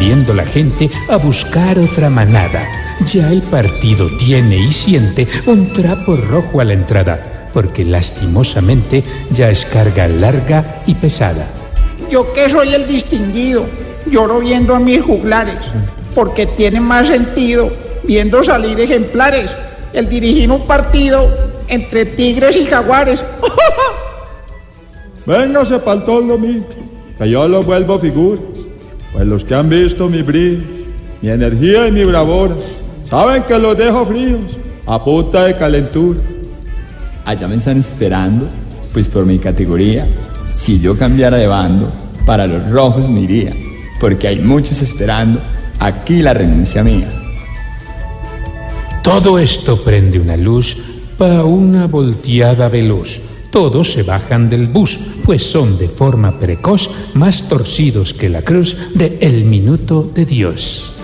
Saliendo la gente a buscar otra manada. Ya el partido tiene y siente un trapo rojo a la entrada, porque lastimosamente ya es carga larga y pesada. Yo que soy el distinguido, lloro viendo a mis juglares, porque tiene más sentido viendo salir ejemplares, el dirigir un partido entre tigres y jaguares. Véngase pa'l toldo mí, que yo lo vuelvo figura. Pues los que han visto mi brillo, mi energía y mi bravura, saben que los dejo fríos, a punta de calentura. Allá me están esperando, pues por mi categoría, si yo cambiara de bando, para los rojos me iría, porque hay muchos esperando aquí la renuncia mía. Todo esto prende una luz pa' una volteada veloz. Todos se bajan del bus, pues son de forma precoz más torcidos que la cruz de El Minuto de Dios.